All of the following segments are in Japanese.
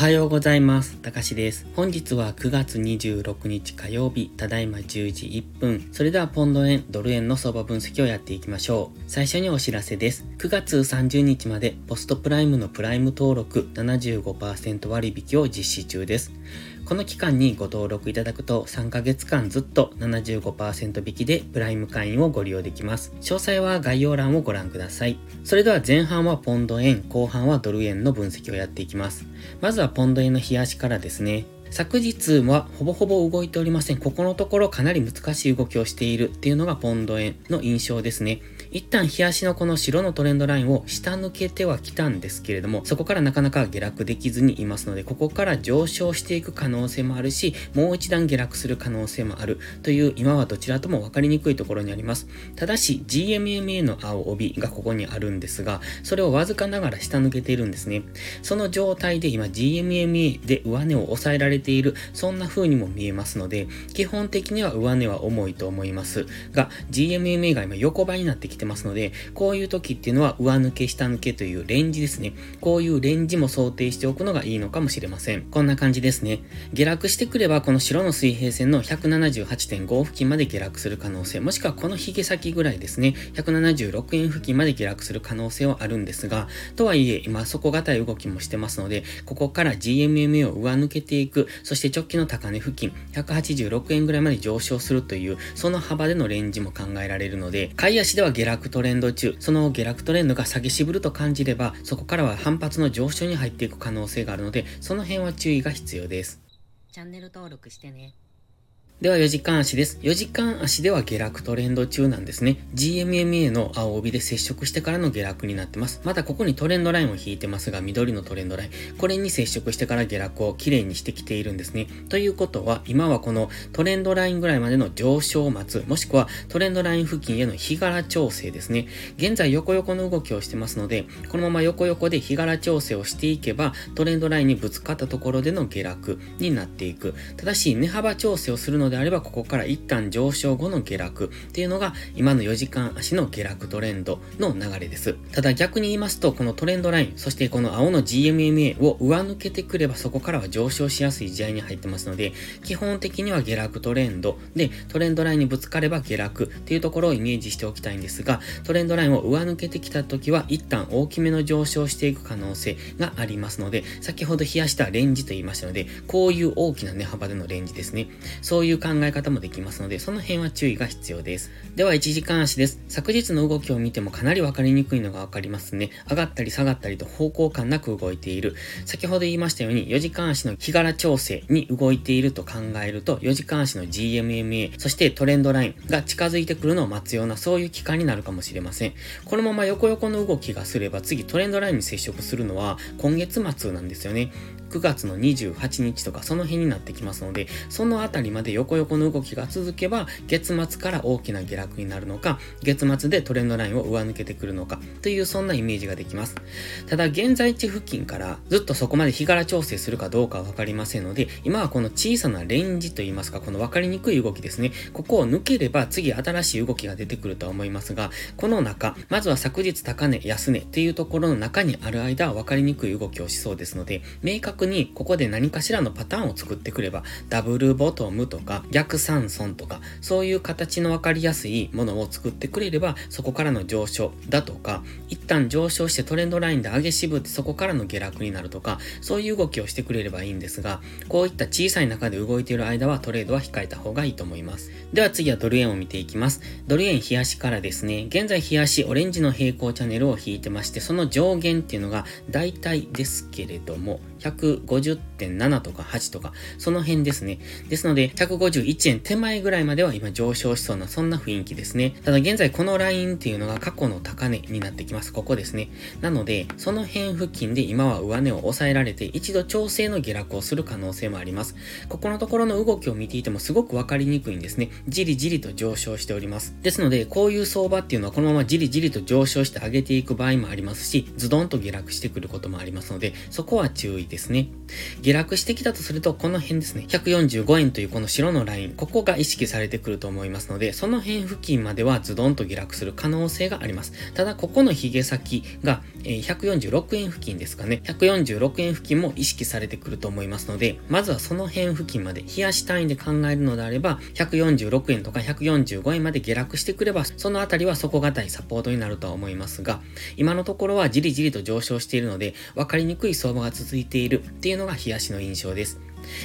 おはようございます。たかしです。本日は9月26日火曜日、ただいま10時1分。それではポンド円、ドル円の相場分析をやっていきましょう。最初にお知らせです。9月30日までポストプライムのプライム登録75%割引を実施中です。この期間にご登録いただくと3ヶ月間ずっと75%引きでプライム会員をご利用できます。詳細は概要欄をご覧ください。それでは前半はポンド円、後半はドル円の分析をやっていきます。まずはポンド円の冷やしからですね。昨日はほぼほぼ動いておりません。ここのところかなり難しい動きをしているっていうのがポンド円の印象ですね。一旦日足のこの白のトレンドラインを下抜けてはきたんですけれども、そこからなかなか下落できずにいますので、ここから上昇していく可能性もあるし、もう一段下落する可能性もあるという、今はどちらとも分かりにくいところにあります。ただし、GMMA の青帯がここにあるんですが、それをわずかながら下抜けているんですね。その状態で今 GMMA で上値を抑えられている、そんな風にも見えますので、基本的には上値は重いと思いますが、GMMA が今横ばいになってきててますので、こういう時っていうのは上抜け下抜けというレンジですね。こういうレンジも想定しておくのがいいのかもしれません。こんな感じですね。下落してくれば、この白の水平線の178.5付近まで下落する可能性、もしくはこの髭先ぐらいですね、176円付近まで下落する可能性はあるんですが、とはいえ、今底堅い動きもしてますので、ここから GMMA を上抜けていく、そして直近の高値付近、186円ぐらいまで上昇するという、その幅でのレンジも考えられるので、買い足では下落トレンド中、その下落トレンドが下げ渋ると感じれば、そこからは反発の上昇に入っていく可能性があるので、その辺は注意が必要です。チャンネル登録してね。では4時間足です。4時間足では下落トレンド中なんですね。GMMA の青帯で接触してからの下落になってます。またここにトレンドラインを引いてますが、緑のトレンドライン。これに接触してから下落をきれいにしてきているんですね。ということは、今はこのトレンドラインぐらいまでの上昇を待つ、もしくはトレンドライン付近への日柄調整ですね。現在横横の動きをしてますので、このまま横横で日柄調整をしていけば、トレンドラインにぶつかったところでの下落になっていく。ただし、値幅調整をするのでであれば、ここから一旦上昇後の下落っていうのが今の4時間足の下落トレンドの流れです。ただ逆に言いますと、このトレンドライン、そしてこの青の GMMA を上抜けてくればそこからは上昇しやすい試合に入ってますので、基本的には下落トレンドで、トレンドラインにぶつかれば下落っていうところをイメージしておきたいんですが、トレンドラインを上抜けてきた時は一旦大きめの上昇していく可能性がありますので、先ほど冷やしたレンジと言いましたので、こういう大きな値幅でのレンジですね。そういう考え方もできますので、その辺は注意が必要です。では、1時間足です。昨日の動きを見てもかなり分かりにくいのが分かりますね。上がったり下がったりと方向感なく動いている。先ほど言いましたように、4時間足の日柄調整に動いていると考えると、4時間足の GMMA、そしてトレンドラインが近づいてくるのを待つような、そういう期間になるかもしれません。このまま横横の動きがすれば、次トレンドラインに接触するのは今月末なんですよね。9月の28日とかその辺になってきますので、そのあたりまで横横の動きが続けば、月末から大きな下落になるのか、月末でトレンドラインを上抜けてくるのか、というそんなイメージができます。ただ、現在地付近からずっとそこまで日柄調整するかどうかはわかりませんので、今はこの小さなレンジといいますか、この分かりにくい動きですね。ここを抜ければ次新しい動きが出てくるとは思いますが、この中、まずは昨日高値、安値っていうところの中にある間は分かりにくい動きをしそうですので、明確くにここで何かしらのパターンを作ってくれば、ダブルボトムとか逆三損とか、そういう形のわかりやすいものを作ってくれれば、そこからの上昇だとか、一旦上昇してトレンドラインで上げ渋ってそこからの下落になるとか、そういう動きをしてくれればいいんですが、こういった小さい中で動いている間はトレードは控えた方がいいと思います。では次はドル円を見ていきます。ドル円冷やしからですね、現在冷やしオレンジの平行チャンネルを引いてまして、その上限っていうのが大体ですけれども、150.7とか8とか、その辺ですね。ですので、151円手前ぐらいまでは今上昇しそうな、そんな雰囲気ですね。ただ現在このラインっていうのが過去の高値になってきます。ここですね。なので、その辺付近で今は上値を抑えられて、一度調整の下落をする可能性もあります。ここのところの動きを見ていてもすごくわかりにくいんですね。じりじりと上昇しております。ですので、こういう相場っていうのはこのままじりじりと上昇して上げていく場合もありますし、ズドンと下落してくることもありますので、そこは注意ですね。下落してきたとすると、この辺ですね、145円というこの白のライン、ここが意識されてくると思いますので、その辺付近まではズドンと下落する可能性があります。ただ、ここの髭先が、え146円付近ですかね。146円付近も意識されてくると思いますので、まずはその辺付近まで、冷やし単位で考えるのであれば、146円とか145円まで下落してくれば、そのあたりは底堅いサポートになるとは思いますが、今のところはじりじりと上昇しているので、分かりにくい相場が続いているっていうのが冷やしの印象です。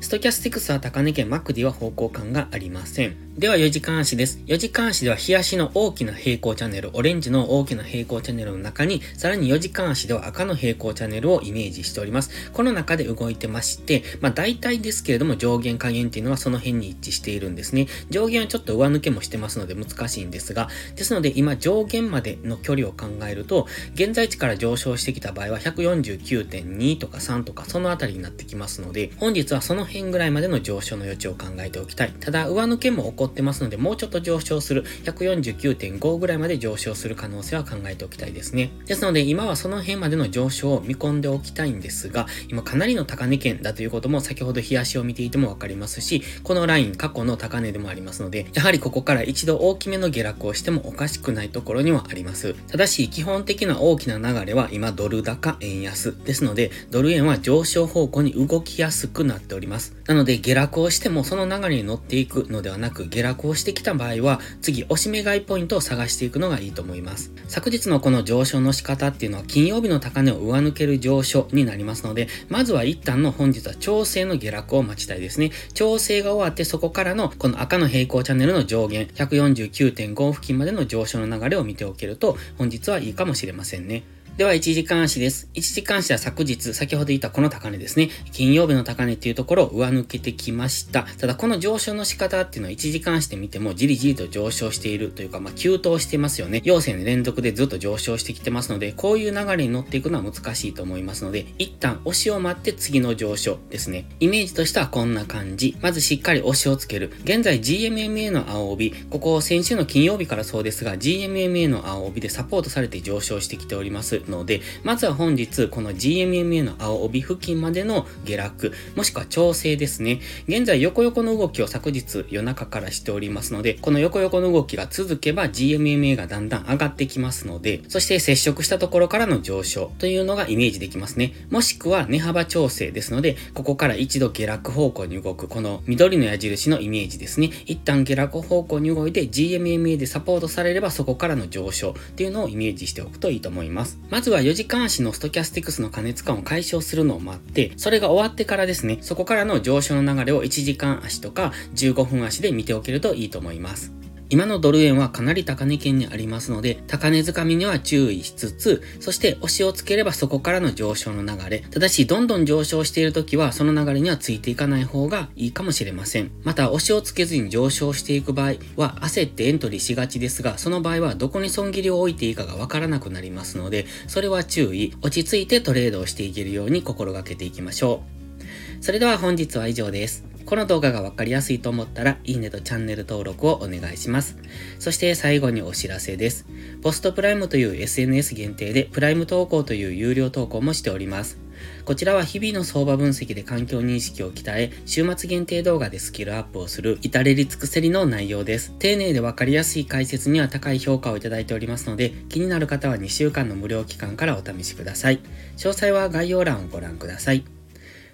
ストキャスティクスは高値圏、マクディは方向感がありません。では4時間足です。4時間足では日足の大きな平行チャンネル、オレンジの大きな平行チャンネルの中に、さらに4時間足では赤の平行チャンネルをイメージしております。この中で動いてまして、まあ大体ですけれども上限下限っていうのはその辺に一致しているんですね。上限はちょっと上抜けもしてますので難しいんですが、ですので今上限までの距離を考えると、現在地から上昇してきた場合は149.2とか3とかそのあたりになってきますので、本日はその辺ぐらいまでの上昇の余地を考えておきたい。ただ上抜けも起こってますので、もうちょっと上昇する、149.5ぐらいまで上昇する可能性は考えておきたいですね。ですので、今はその辺までの上昇を見込んでおきたいんですが、今かなりの高値圏だということも先ほど日足を見ていてもわかりますし、このライン過去の高値でもありますので、やはりここから一度大きめの下落をしてもおかしくないところにはあります。ただし、基本的な大きな流れは今ドル高円安ですので、ドル円は上昇方向に動きやすくなっております。なので、下落をしてもその流れに乗っていくのではなく、下落をしてきた場合は、次、押し目買いポイントを探していくのがいいと思います。昨日のこの上昇の仕方っていうのは、金曜日の高値を上抜ける上昇になりますので、まずは一旦の本日は調整の下落を待ちたいですね。調整が終わって、そこからのこの赤の平行チャンネルの上限、149.5付近までの上昇の流れを見ておけると、本日はいいかもしれませんね。では、1時間足です。1時間足は昨日、先ほど言ったこの高値ですね。金曜日の高値っていうところを上抜けてきました。ただ、この上昇の仕方っていうのは1時間足で見てもじりじりと上昇しているというか、まあ、急騰してますよね。陽線連続でずっと上昇してきてますので、こういう流れに乗っていくのは難しいと思いますので、一旦押しを待って次の上昇ですね。イメージとしてはこんな感じ。まずしっかり押しをつける。現在 GMMA の青帯、ここ先週の金曜日からそうですが、GMMA の青帯でサポートされて上昇してきておりますので、まずは本日、この GMMA の青帯付近までの下落、もしくは調整ですね。現在、横横の動きを昨日夜中からしておりますので、この横横の動きが続けば GMMA がだんだん上がってきますので、そして接触したところからの上昇というのがイメージできますね。もしくは値幅調整ですので、ここから一度下落方向に動く、この緑の矢印のイメージですね。一旦下落方向に動いて GMMA でサポートされればそこからの上昇っていうのをイメージしておくといいと思います。ままずは4時間足のストキャスティクスの加熱感を解消するのを待って、それが終わってからですね、そこからの上昇の流れを1時間足とか15分足で見ておけるといいと思います。今のドル円はかなり高値圏にありますので、高値掴みには注意しつつ、そして押しをつければそこからの上昇の流れ。ただし、どんどん上昇している時は、その流れにはついていかない方がいいかもしれません。また、押しをつけずに上昇していく場合は、焦ってエントリーしがちですが、その場合はどこに損切りを置いていいかがわからなくなりますので、それは注意、落ち着いてトレードをしていけるように心がけていきましょう。それでは本日は以上です。この動画がわかりやすいと思ったら、いいねとチャンネル登録をお願いします。そして最後にお知らせです。ポストプライムという SNS 限定で、プライム投稿という有料投稿もしております。こちらは日々の相場分析で環境認識を鍛え、週末限定動画でスキルアップをする至れり尽くせりの内容です。丁寧でわかりやすい解説には高い評価をいただいておりますので、気になる方は2週間の無料期間からお試しください。詳細は概要欄をご覧ください。